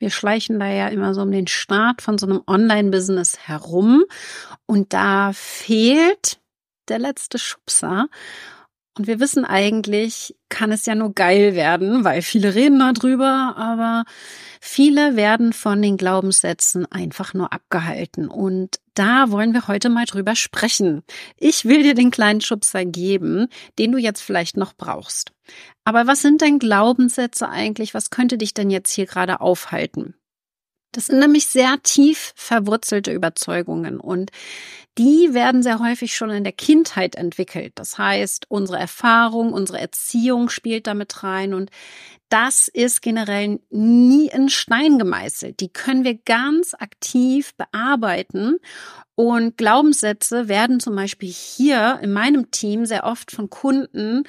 Wir schleichen da ja immer so um den Start von so einem Online-Business herum und da fehlt der letzte Schubser. Und wir wissen eigentlich, kann es ja nur geil werden, weil viele reden darüber, aber viele werden von den Glaubenssätzen einfach nur abgehalten. Und da wollen wir heute mal drüber sprechen. Ich will dir den kleinen Schubser geben, den du jetzt vielleicht noch brauchst. Aber was sind denn Glaubenssätze eigentlich? Was könnte dich denn jetzt hier gerade aufhalten? Das sind nämlich sehr tief verwurzelte Überzeugungen und die werden sehr häufig schon in der Kindheit entwickelt. Das heißt, unsere Erfahrung, unsere Erziehung spielt damit rein und das ist generell nie in Stein gemeißelt. Die können wir ganz aktiv bearbeiten und Glaubenssätze werden zum Beispiel hier in meinem Team sehr oft von Kunden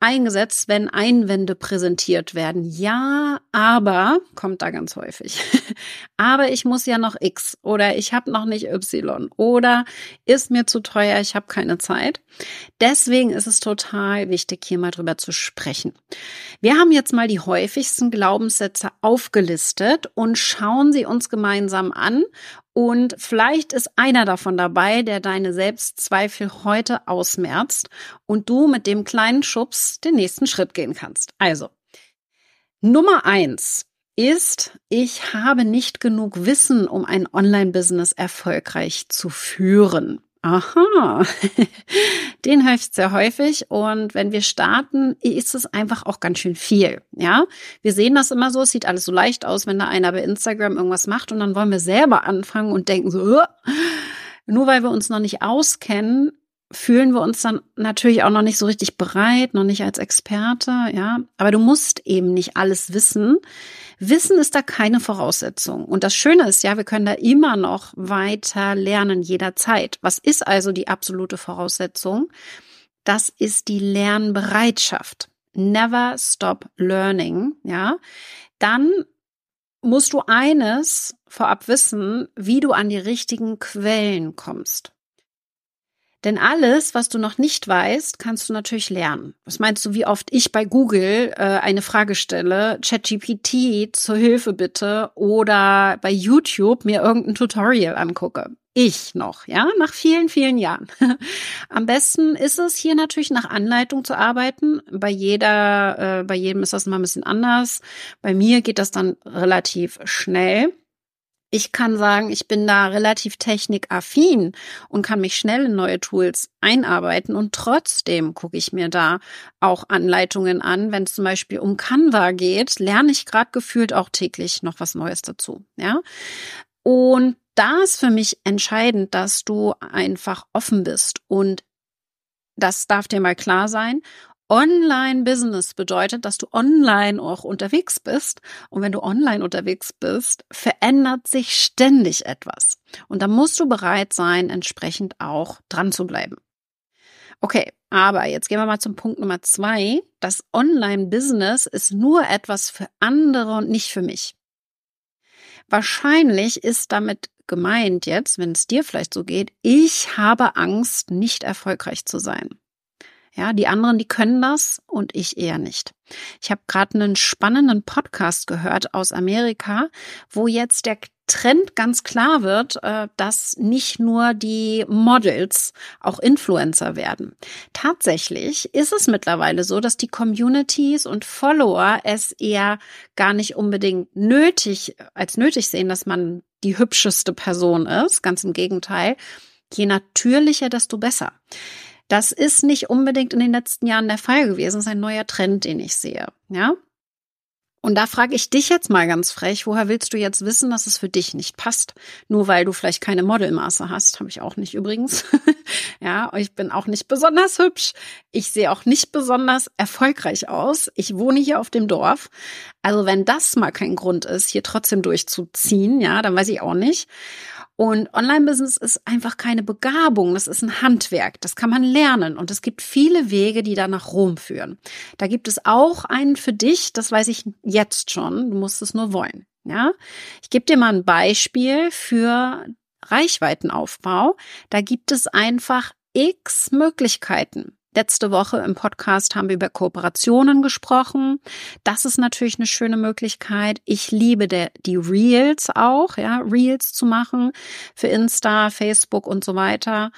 eingesetzt, wenn Einwände präsentiert werden. Ja, aber kommt da ganz häufig. aber ich muss ja noch X oder ich habe noch nicht Y oder ist mir zu teuer, ich habe keine Zeit. Deswegen ist es total wichtig, hier mal drüber zu sprechen. Wir haben jetzt mal die häufigsten Glaubenssätze aufgelistet und schauen sie uns gemeinsam an und vielleicht ist einer davon dabei, der deine Selbstzweifel heute ausmerzt und du mit dem kleinen Schubs den nächsten Schritt gehen kannst. Also, Nummer eins ist, ich habe nicht genug Wissen, um ein Online-Business erfolgreich zu führen. Aha, den höre ich sehr häufig und wenn wir starten, ist es einfach auch ganz schön viel. Ja, wir sehen das immer so, es sieht alles so leicht aus, wenn da einer bei Instagram irgendwas macht und dann wollen wir selber anfangen und denken so, nur weil wir uns noch nicht auskennen, fühlen wir uns dann natürlich auch noch nicht so richtig bereit, noch nicht als Experte, ja. Aber du musst eben nicht alles wissen. Wissen ist da keine Voraussetzung. Und das Schöne ist ja, wir können da immer noch weiter lernen jederzeit. Was ist also die absolute Voraussetzung? Das ist die Lernbereitschaft. Never stop learning, ja. Dann musst du eines vorab wissen, wie du an die richtigen Quellen kommst. Denn alles, was du noch nicht weißt, kannst du natürlich lernen. Was meinst du, wie oft ich bei Google äh, eine Frage stelle, ChatGPT zur Hilfe bitte oder bei YouTube mir irgendein Tutorial angucke? Ich noch, ja, nach vielen, vielen Jahren. Am besten ist es hier natürlich nach Anleitung zu arbeiten. Bei jeder, äh, bei jedem ist das mal ein bisschen anders. Bei mir geht das dann relativ schnell. Ich kann sagen, ich bin da relativ technikaffin und kann mich schnell in neue Tools einarbeiten und trotzdem gucke ich mir da auch Anleitungen an. Wenn es zum Beispiel um Canva geht, lerne ich gerade gefühlt auch täglich noch was Neues dazu. Ja. Und da ist für mich entscheidend, dass du einfach offen bist und das darf dir mal klar sein. Online-Business bedeutet, dass du online auch unterwegs bist. Und wenn du online unterwegs bist, verändert sich ständig etwas. Und da musst du bereit sein, entsprechend auch dran zu bleiben. Okay, aber jetzt gehen wir mal zum Punkt Nummer zwei. Das Online-Business ist nur etwas für andere und nicht für mich. Wahrscheinlich ist damit gemeint jetzt, wenn es dir vielleicht so geht, ich habe Angst, nicht erfolgreich zu sein. Ja, die anderen, die können das und ich eher nicht. Ich habe gerade einen spannenden Podcast gehört aus Amerika, wo jetzt der Trend ganz klar wird, äh, dass nicht nur die Models auch Influencer werden. Tatsächlich ist es mittlerweile so, dass die Communities und Follower es eher gar nicht unbedingt nötig als nötig sehen, dass man die hübscheste Person ist. Ganz im Gegenteil. Je natürlicher, desto besser. Das ist nicht unbedingt in den letzten Jahren der Fall gewesen. Das ist ein neuer Trend, den ich sehe. Ja. Und da frage ich dich jetzt mal ganz frech, woher willst du jetzt wissen, dass es für dich nicht passt? Nur weil du vielleicht keine Modelmaße hast, habe ich auch nicht übrigens. ja, ich bin auch nicht besonders hübsch. Ich sehe auch nicht besonders erfolgreich aus. Ich wohne hier auf dem Dorf. Also wenn das mal kein Grund ist, hier trotzdem durchzuziehen, ja, dann weiß ich auch nicht. Und Online-Business ist einfach keine Begabung, das ist ein Handwerk, das kann man lernen und es gibt viele Wege, die da nach Rom führen. Da gibt es auch einen für dich, das weiß ich jetzt schon, du musst es nur wollen. Ja, ich gebe dir mal ein Beispiel für Reichweitenaufbau. Da gibt es einfach x Möglichkeiten. Letzte Woche im Podcast haben wir über Kooperationen gesprochen. Das ist natürlich eine schöne Möglichkeit. Ich liebe der, die Reels auch, ja, Reels zu machen für Insta, Facebook und so weiter.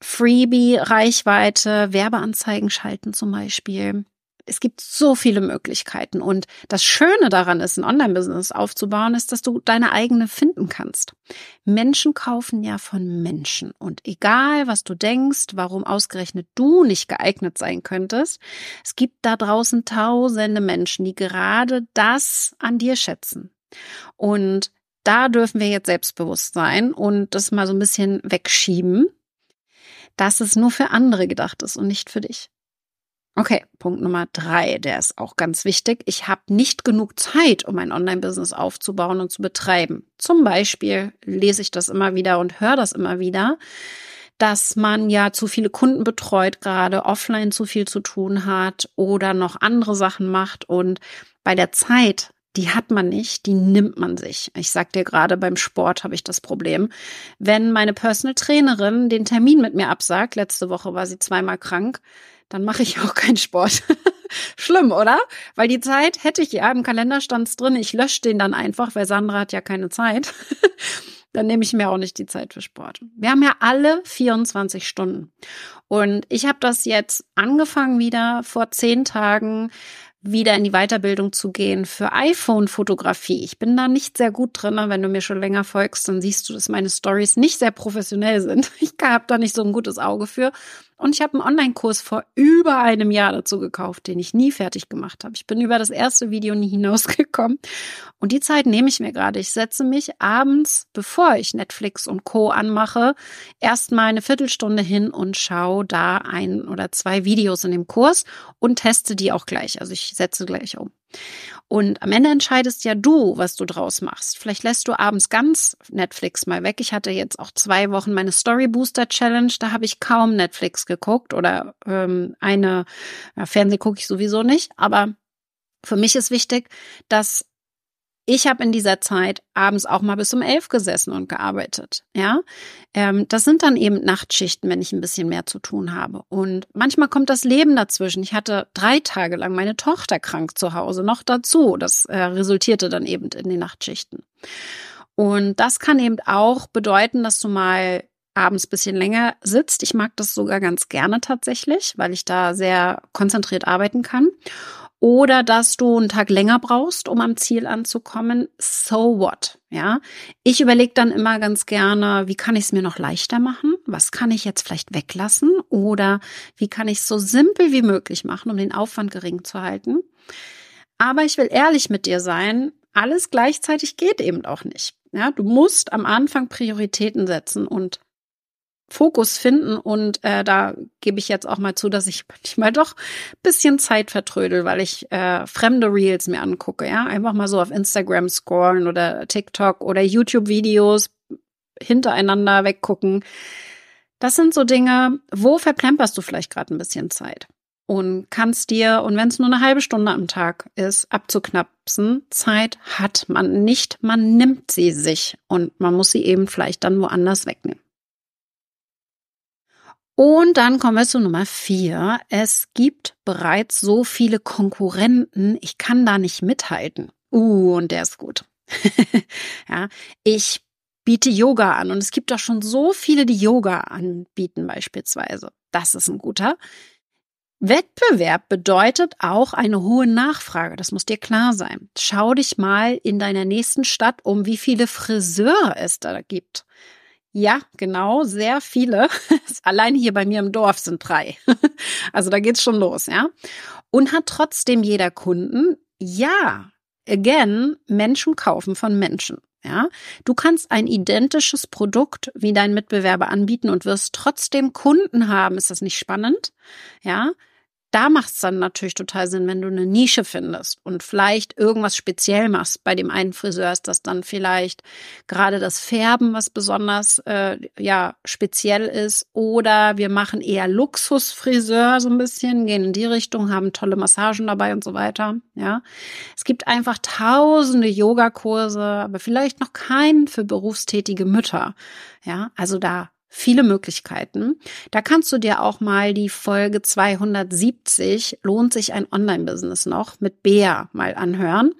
Freebie, Reichweite, Werbeanzeigen schalten zum Beispiel es gibt so viele Möglichkeiten. Und das Schöne daran ist, ein Online-Business aufzubauen, ist, dass du deine eigene finden kannst. Menschen kaufen ja von Menschen. Und egal, was du denkst, warum ausgerechnet du nicht geeignet sein könntest, es gibt da draußen tausende Menschen, die gerade das an dir schätzen. Und da dürfen wir jetzt selbstbewusst sein und das mal so ein bisschen wegschieben, dass es nur für andere gedacht ist und nicht für dich. Okay, Punkt Nummer drei, der ist auch ganz wichtig. Ich habe nicht genug Zeit, um ein Online-Business aufzubauen und zu betreiben. Zum Beispiel lese ich das immer wieder und höre das immer wieder, dass man ja zu viele Kunden betreut, gerade offline zu viel zu tun hat oder noch andere Sachen macht und bei der Zeit die hat man nicht, die nimmt man sich. Ich sag dir gerade beim Sport habe ich das Problem. Wenn meine Personal Trainerin den Termin mit mir absagt, letzte Woche war sie zweimal krank, dann mache ich auch keinen Sport. Schlimm, oder? Weil die Zeit hätte ich ja, im Kalender stand's drin, ich lösche den dann einfach, weil Sandra hat ja keine Zeit. dann nehme ich mir auch nicht die Zeit für Sport. Wir haben ja alle 24 Stunden. Und ich habe das jetzt angefangen wieder vor zehn Tagen wieder in die Weiterbildung zu gehen für iPhone-Fotografie. Ich bin da nicht sehr gut drin. Wenn du mir schon länger folgst, dann siehst du, dass meine Stories nicht sehr professionell sind. Ich habe da nicht so ein gutes Auge für. Und ich habe einen Online-Kurs vor über einem Jahr dazu gekauft, den ich nie fertig gemacht habe. Ich bin über das erste Video nie hinausgekommen. Und die Zeit nehme ich mir gerade. Ich setze mich abends, bevor ich Netflix und Co. anmache, erstmal eine Viertelstunde hin und schaue da ein oder zwei Videos in dem Kurs und teste die auch gleich. Also ich setze gleich um. Und am Ende entscheidest ja du, was du draus machst. Vielleicht lässt du abends ganz Netflix mal weg. Ich hatte jetzt auch zwei Wochen meine Story Booster Challenge. Da habe ich kaum Netflix geguckt oder ähm, eine ja, Fernseh gucke ich sowieso nicht. Aber für mich ist wichtig, dass ich habe in dieser Zeit abends auch mal bis um elf gesessen und gearbeitet. Ja, ähm, das sind dann eben Nachtschichten, wenn ich ein bisschen mehr zu tun habe. Und manchmal kommt das Leben dazwischen. Ich hatte drei Tage lang meine Tochter krank zu Hause noch dazu. Das äh, resultierte dann eben in den Nachtschichten. Und das kann eben auch bedeuten, dass du mal abends bisschen länger sitzt. Ich mag das sogar ganz gerne tatsächlich, weil ich da sehr konzentriert arbeiten kann oder dass du einen Tag länger brauchst, um am Ziel anzukommen. So what? Ja, ich überlege dann immer ganz gerne, wie kann ich es mir noch leichter machen? Was kann ich jetzt vielleicht weglassen? Oder wie kann ich es so simpel wie möglich machen, um den Aufwand gering zu halten? Aber ich will ehrlich mit dir sein, alles gleichzeitig geht eben auch nicht. Ja, du musst am Anfang Prioritäten setzen und Fokus finden und äh, da gebe ich jetzt auch mal zu, dass ich manchmal doch bisschen Zeit vertrödel, weil ich äh, fremde Reels mir angucke, ja, einfach mal so auf Instagram scrollen oder TikTok oder YouTube Videos hintereinander weggucken. Das sind so Dinge, wo verplemperst du vielleicht gerade ein bisschen Zeit und kannst dir und wenn es nur eine halbe Stunde am Tag ist, abzuknapsen, Zeit hat man nicht, man nimmt sie sich und man muss sie eben vielleicht dann woanders wegnehmen. Und dann kommen wir zu Nummer vier. Es gibt bereits so viele Konkurrenten, ich kann da nicht mithalten. Uh, und der ist gut. ja, ich biete Yoga an und es gibt doch schon so viele, die Yoga anbieten beispielsweise. Das ist ein guter. Wettbewerb bedeutet auch eine hohe Nachfrage. Das muss dir klar sein. Schau dich mal in deiner nächsten Stadt um, wie viele Friseure es da gibt. Ja, genau, sehr viele. Allein hier bei mir im Dorf sind drei. Also da geht's schon los, ja. Und hat trotzdem jeder Kunden? Ja, again, Menschen kaufen von Menschen. Ja, du kannst ein identisches Produkt wie dein Mitbewerber anbieten und wirst trotzdem Kunden haben. Ist das nicht spannend? Ja, da macht es dann natürlich total Sinn, wenn du eine Nische findest und vielleicht irgendwas speziell machst. Bei dem einen Friseur ist das dann vielleicht gerade das Färben, was besonders äh, ja speziell ist. Oder wir machen eher Luxusfriseur so ein bisschen, gehen in die Richtung, haben tolle Massagen dabei und so weiter. Ja, es gibt einfach tausende Yogakurse, aber vielleicht noch keinen für berufstätige Mütter. Ja, also da viele Möglichkeiten. Da kannst du dir auch mal die Folge 270 lohnt sich ein Online-Business noch mit Bea mal anhören.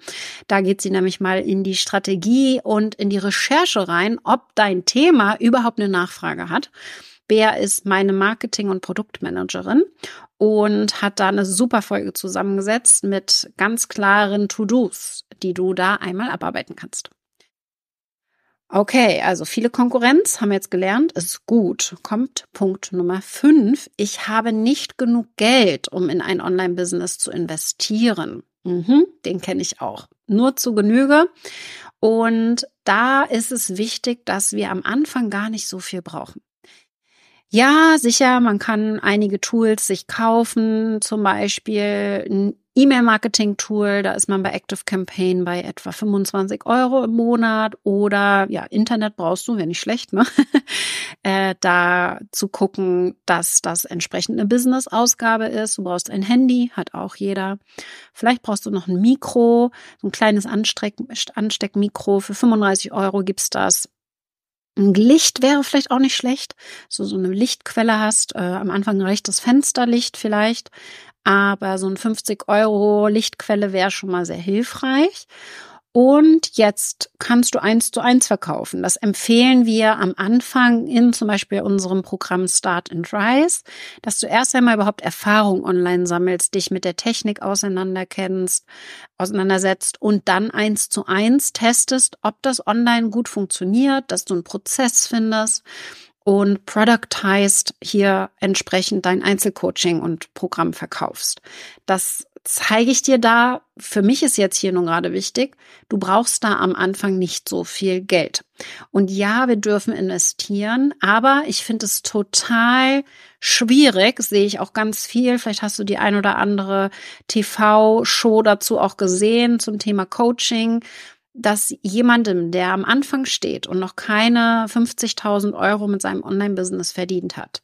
Da geht sie nämlich mal in die Strategie und in die Recherche rein, ob dein Thema überhaupt eine Nachfrage hat. Bea ist meine Marketing- und Produktmanagerin und hat da eine super Folge zusammengesetzt mit ganz klaren To-Dos, die du da einmal abarbeiten kannst. Okay, also viele Konkurrenz, haben jetzt gelernt, ist gut. Kommt Punkt Nummer fünf. Ich habe nicht genug Geld, um in ein Online-Business zu investieren. Mhm, den kenne ich auch. Nur zu Genüge. Und da ist es wichtig, dass wir am Anfang gar nicht so viel brauchen. Ja, sicher, man kann einige Tools sich kaufen, zum Beispiel ein E-Mail-Marketing-Tool, da ist man bei Active Campaign bei etwa 25 Euro im Monat oder ja, Internet brauchst du, wäre nicht schlecht, ne? äh, da zu gucken, dass das entsprechend eine Business-Ausgabe ist. Du brauchst ein Handy, hat auch jeder. Vielleicht brauchst du noch ein Mikro, so ein kleines Ansteck Ansteckmikro. Für 35 Euro gibt's das. Ein Licht wäre vielleicht auch nicht schlecht, so so eine Lichtquelle hast. Äh, am Anfang reicht das Fensterlicht vielleicht, aber so ein 50 Euro Lichtquelle wäre schon mal sehr hilfreich. Und jetzt kannst du eins zu eins verkaufen. Das empfehlen wir am Anfang in zum Beispiel unserem Programm Start and Rise, dass du erst einmal überhaupt Erfahrung online sammelst, dich mit der Technik auseinanderkennst, auseinandersetzt und dann eins zu eins testest, ob das online gut funktioniert, dass du einen Prozess findest und productized hier entsprechend dein Einzelcoaching und Programm verkaufst. Das zeige ich dir da. Für mich ist jetzt hier nun gerade wichtig, du brauchst da am Anfang nicht so viel Geld. Und ja, wir dürfen investieren, aber ich finde es total schwierig, sehe ich auch ganz viel. Vielleicht hast du die ein oder andere TV-Show dazu auch gesehen zum Thema Coaching dass jemandem, der am Anfang steht und noch keine 50.000 Euro mit seinem Online-Business verdient hat,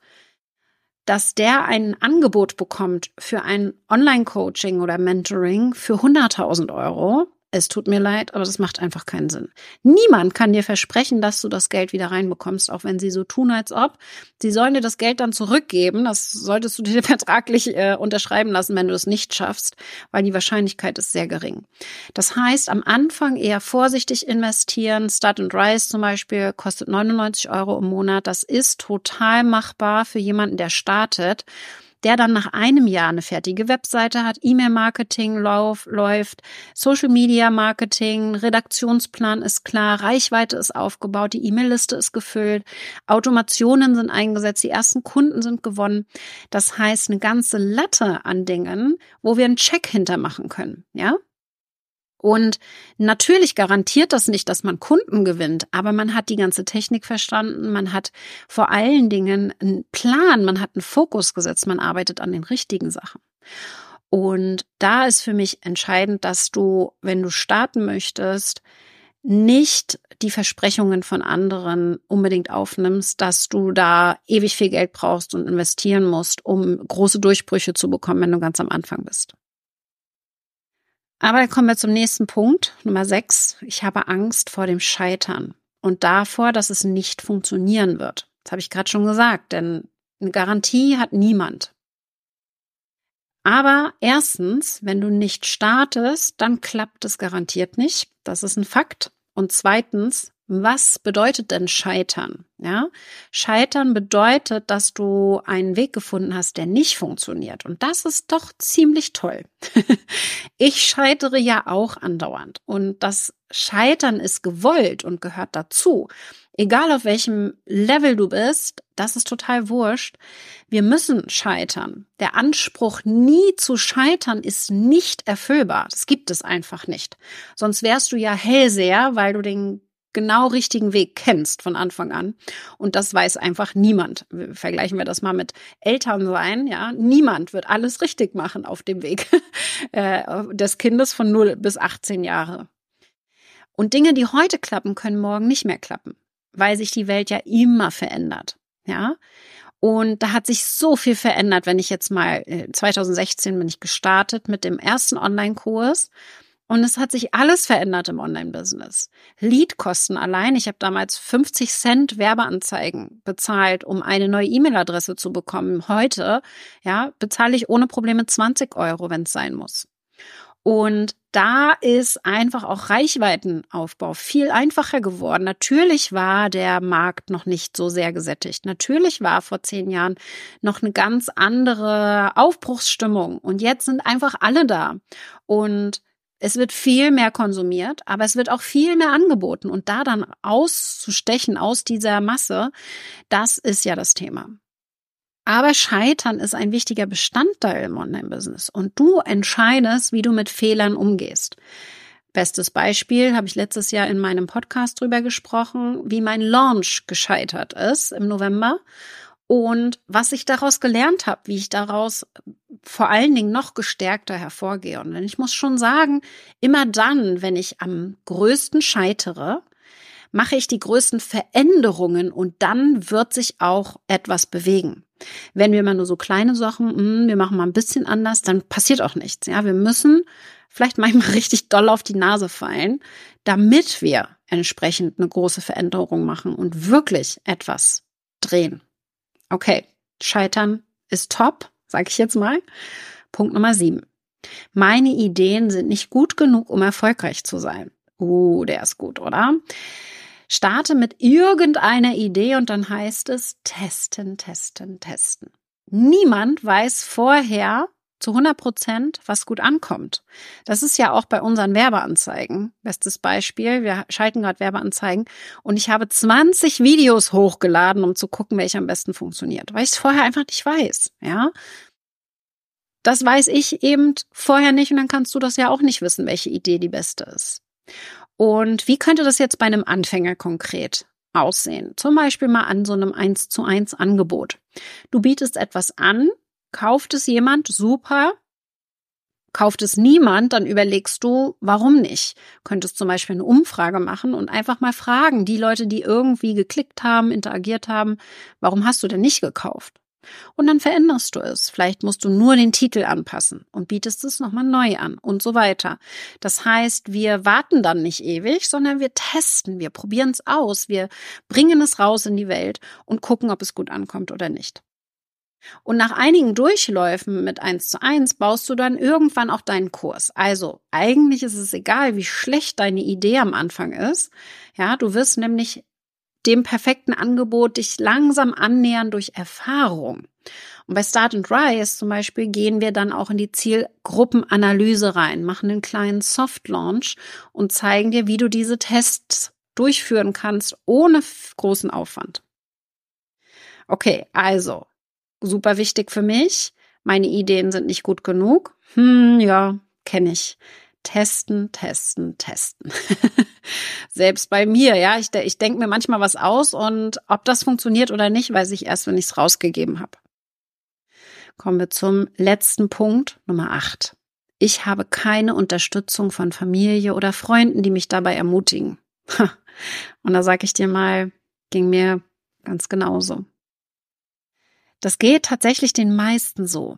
dass der ein Angebot bekommt für ein Online-Coaching oder Mentoring für 100.000 Euro, es tut mir leid, aber das macht einfach keinen Sinn. Niemand kann dir versprechen, dass du das Geld wieder reinbekommst, auch wenn sie so tun, als ob. Sie sollen dir das Geld dann zurückgeben. Das solltest du dir vertraglich äh, unterschreiben lassen, wenn du es nicht schaffst, weil die Wahrscheinlichkeit ist sehr gering. Das heißt, am Anfang eher vorsichtig investieren. Start and Rise zum Beispiel kostet 99 Euro im Monat. Das ist total machbar für jemanden, der startet der dann nach einem Jahr eine fertige Webseite hat, E-Mail-Marketing läuft, Social-Media-Marketing, Redaktionsplan ist klar, Reichweite ist aufgebaut, die E-Mail-Liste ist gefüllt, Automationen sind eingesetzt, die ersten Kunden sind gewonnen. Das heißt, eine ganze Latte an Dingen, wo wir einen Check hintermachen können, ja? Und natürlich garantiert das nicht, dass man Kunden gewinnt, aber man hat die ganze Technik verstanden, man hat vor allen Dingen einen Plan, man hat einen Fokus gesetzt, man arbeitet an den richtigen Sachen. Und da ist für mich entscheidend, dass du, wenn du starten möchtest, nicht die Versprechungen von anderen unbedingt aufnimmst, dass du da ewig viel Geld brauchst und investieren musst, um große Durchbrüche zu bekommen, wenn du ganz am Anfang bist. Aber kommen wir zum nächsten Punkt, Nummer sechs. Ich habe Angst vor dem Scheitern und davor, dass es nicht funktionieren wird. Das habe ich gerade schon gesagt, denn eine Garantie hat niemand. Aber erstens, wenn du nicht startest, dann klappt es garantiert nicht. Das ist ein Fakt. Und zweitens, was bedeutet denn Scheitern? Ja, Scheitern bedeutet, dass du einen Weg gefunden hast, der nicht funktioniert. Und das ist doch ziemlich toll. ich scheitere ja auch andauernd. Und das Scheitern ist gewollt und gehört dazu. Egal auf welchem Level du bist, das ist total wurscht. Wir müssen scheitern. Der Anspruch, nie zu scheitern, ist nicht erfüllbar. Das gibt es einfach nicht. Sonst wärst du ja Hellseher, weil du den genau richtigen Weg kennst von Anfang an. Und das weiß einfach niemand. Vergleichen wir das mal mit Eltern sein, ja. Niemand wird alles richtig machen auf dem Weg äh, des Kindes von 0 bis 18 Jahre. Und Dinge, die heute klappen, können morgen nicht mehr klappen, weil sich die Welt ja immer verändert, ja. Und da hat sich so viel verändert, wenn ich jetzt mal 2016 äh, bin ich gestartet mit dem ersten Online-Kurs und es hat sich alles verändert im Online-Business. Leadkosten allein. Ich habe damals 50 Cent Werbeanzeigen bezahlt, um eine neue E-Mail-Adresse zu bekommen. Heute, ja, bezahle ich ohne Probleme 20 Euro, wenn es sein muss. Und da ist einfach auch Reichweitenaufbau viel einfacher geworden. Natürlich war der Markt noch nicht so sehr gesättigt. Natürlich war vor zehn Jahren noch eine ganz andere Aufbruchsstimmung. Und jetzt sind einfach alle da. Und es wird viel mehr konsumiert, aber es wird auch viel mehr angeboten. Und da dann auszustechen aus dieser Masse, das ist ja das Thema. Aber Scheitern ist ein wichtiger Bestandteil im Online-Business und du entscheidest, wie du mit Fehlern umgehst. Bestes Beispiel habe ich letztes Jahr in meinem Podcast drüber gesprochen, wie mein Launch gescheitert ist im November und was ich daraus gelernt habe, wie ich daraus vor allen Dingen noch gestärkter hervorgehe. Und ich muss schon sagen, immer dann, wenn ich am größten scheitere, mache ich die größten Veränderungen und dann wird sich auch etwas bewegen. Wenn wir immer nur so kleine Sachen, mh, hm, wir machen mal ein bisschen anders, dann passiert auch nichts. Ja, wir müssen vielleicht manchmal richtig doll auf die Nase fallen, damit wir entsprechend eine große Veränderung machen und wirklich etwas drehen. Okay, Scheitern ist top, sage ich jetzt mal. Punkt Nummer sieben. Meine Ideen sind nicht gut genug, um erfolgreich zu sein. Uh, der ist gut, oder? Starte mit irgendeiner Idee und dann heißt es testen, testen, testen. Niemand weiß vorher, zu 100 Prozent, was gut ankommt. Das ist ja auch bei unseren Werbeanzeigen. Bestes Beispiel, wir schalten gerade Werbeanzeigen und ich habe 20 Videos hochgeladen, um zu gucken, welcher am besten funktioniert, weil ich es vorher einfach nicht weiß, ja. Das weiß ich eben vorher nicht und dann kannst du das ja auch nicht wissen, welche Idee die beste ist. Und wie könnte das jetzt bei einem Anfänger konkret aussehen? Zum Beispiel mal an so einem 1 zu 1 Angebot. Du bietest etwas an, Kauft es jemand? Super. Kauft es niemand, dann überlegst du, warum nicht? Könntest zum Beispiel eine Umfrage machen und einfach mal fragen, die Leute, die irgendwie geklickt haben, interagiert haben, warum hast du denn nicht gekauft? Und dann veränderst du es. Vielleicht musst du nur den Titel anpassen und bietest es nochmal neu an und so weiter. Das heißt, wir warten dann nicht ewig, sondern wir testen, wir probieren es aus, wir bringen es raus in die Welt und gucken, ob es gut ankommt oder nicht. Und nach einigen Durchläufen mit eins zu eins baust du dann irgendwann auch deinen Kurs. Also eigentlich ist es egal, wie schlecht deine Idee am Anfang ist. Ja, du wirst nämlich dem perfekten Angebot dich langsam annähern durch Erfahrung. Und bei Start and Rise zum Beispiel gehen wir dann auch in die Zielgruppenanalyse rein, machen einen kleinen Soft Launch und zeigen dir, wie du diese Tests durchführen kannst ohne großen Aufwand. Okay, also super wichtig für mich. Meine Ideen sind nicht gut genug. Hm, ja, kenne ich. Testen, testen, testen. Selbst bei mir, ja, ich, ich denke mir manchmal was aus und ob das funktioniert oder nicht, weiß ich erst, wenn ich es rausgegeben habe. Kommen wir zum letzten Punkt, Nummer acht. Ich habe keine Unterstützung von Familie oder Freunden, die mich dabei ermutigen. Und da sage ich dir mal, ging mir ganz genauso. Das geht tatsächlich den meisten so.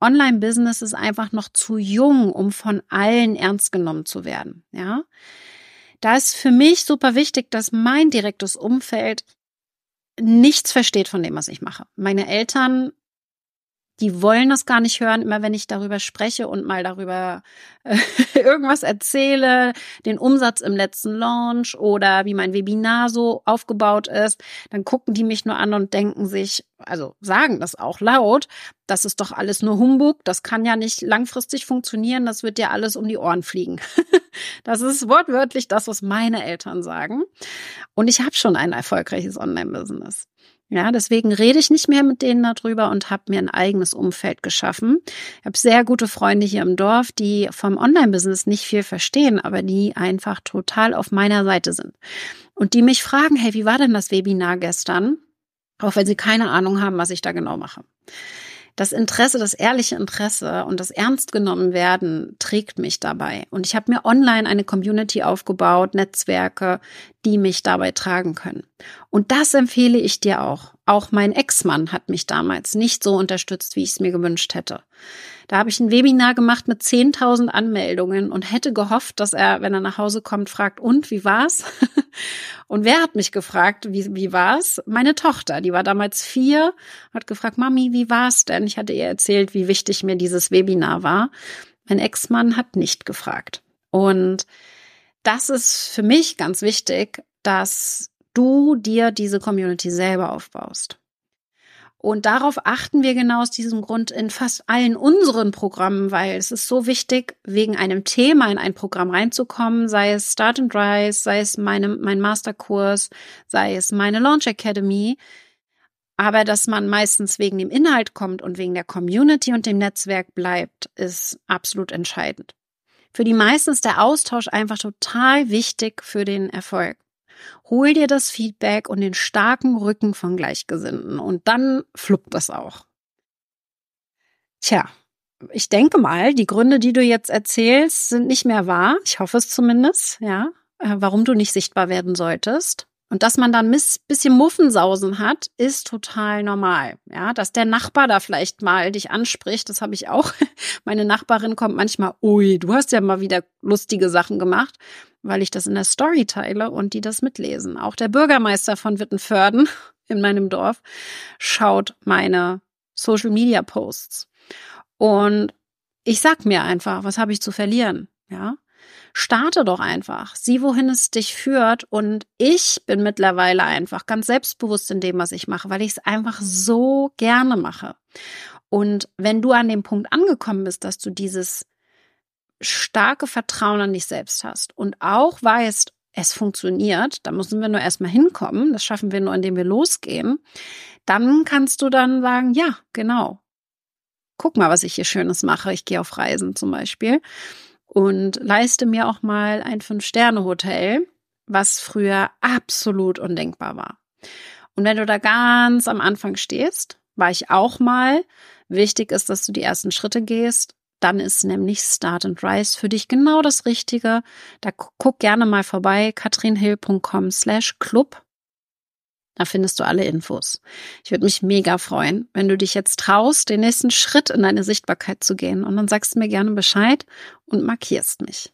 Online-Business ist einfach noch zu jung, um von allen ernst genommen zu werden. Ja, da ist für mich super wichtig, dass mein direktes Umfeld nichts versteht von dem, was ich mache. Meine Eltern die wollen das gar nicht hören, immer wenn ich darüber spreche und mal darüber äh, irgendwas erzähle, den Umsatz im letzten Launch oder wie mein Webinar so aufgebaut ist, dann gucken die mich nur an und denken sich, also sagen das auch laut, das ist doch alles nur Humbug, das kann ja nicht langfristig funktionieren, das wird ja alles um die Ohren fliegen. das ist wortwörtlich das, was meine Eltern sagen. Und ich habe schon ein erfolgreiches Online-Business. Ja, deswegen rede ich nicht mehr mit denen darüber und habe mir ein eigenes Umfeld geschaffen. Ich habe sehr gute Freunde hier im Dorf, die vom Online-Business nicht viel verstehen, aber die einfach total auf meiner Seite sind. Und die mich fragen, hey, wie war denn das Webinar gestern? Auch wenn sie keine Ahnung haben, was ich da genau mache. Das Interesse, das ehrliche Interesse und das ernst genommen werden trägt mich dabei. Und ich habe mir online eine Community aufgebaut, Netzwerke, die mich dabei tragen können. Und das empfehle ich dir auch. Auch mein Ex-Mann hat mich damals nicht so unterstützt, wie ich es mir gewünscht hätte. Da habe ich ein Webinar gemacht mit 10.000 Anmeldungen und hätte gehofft, dass er, wenn er nach Hause kommt, fragt, und wie war's? und wer hat mich gefragt, wie, wie war's? Meine Tochter, die war damals vier, hat gefragt, Mami, wie war's denn? Ich hatte ihr erzählt, wie wichtig mir dieses Webinar war. Mein Ex-Mann hat nicht gefragt. Und das ist für mich ganz wichtig, dass du dir diese Community selber aufbaust. Und darauf achten wir genau aus diesem Grund in fast allen unseren Programmen, weil es ist so wichtig, wegen einem Thema in ein Programm reinzukommen, sei es Start and Rise, sei es meine, mein Masterkurs, sei es meine Launch Academy. Aber dass man meistens wegen dem Inhalt kommt und wegen der Community und dem Netzwerk bleibt, ist absolut entscheidend. Für die meisten ist der Austausch einfach total wichtig für den Erfolg. Hol dir das Feedback und den starken Rücken von Gleichgesinnten und dann fluppt das auch. Tja, ich denke mal, die Gründe, die du jetzt erzählst, sind nicht mehr wahr. Ich hoffe es zumindest, ja, äh, warum du nicht sichtbar werden solltest. Und dass man dann ein bisschen Muffensausen hat, ist total normal. Ja, dass der Nachbar da vielleicht mal dich anspricht, das habe ich auch. Meine Nachbarin kommt manchmal, ui, du hast ja mal wieder lustige Sachen gemacht weil ich das in der Story teile und die das mitlesen. Auch der Bürgermeister von Wittenförden in meinem Dorf schaut meine Social Media Posts. Und ich sag mir einfach, was habe ich zu verlieren? Ja? Starte doch einfach. Sieh, wohin es dich führt. Und ich bin mittlerweile einfach ganz selbstbewusst in dem, was ich mache, weil ich es einfach so gerne mache. Und wenn du an dem Punkt angekommen bist, dass du dieses starke Vertrauen an dich selbst hast und auch weißt, es funktioniert, da müssen wir nur erstmal hinkommen, das schaffen wir nur, indem wir losgehen, dann kannst du dann sagen, ja, genau. Guck mal, was ich hier Schönes mache. Ich gehe auf Reisen zum Beispiel und leiste mir auch mal ein Fünf-Sterne-Hotel, was früher absolut undenkbar war. Und wenn du da ganz am Anfang stehst, war ich auch mal. Wichtig ist, dass du die ersten Schritte gehst dann ist nämlich Start and Rise für dich genau das Richtige. Da guck gerne mal vorbei, katrinhill.com slash club. Da findest du alle Infos. Ich würde mich mega freuen, wenn du dich jetzt traust, den nächsten Schritt in deine Sichtbarkeit zu gehen und dann sagst du mir gerne Bescheid und markierst mich.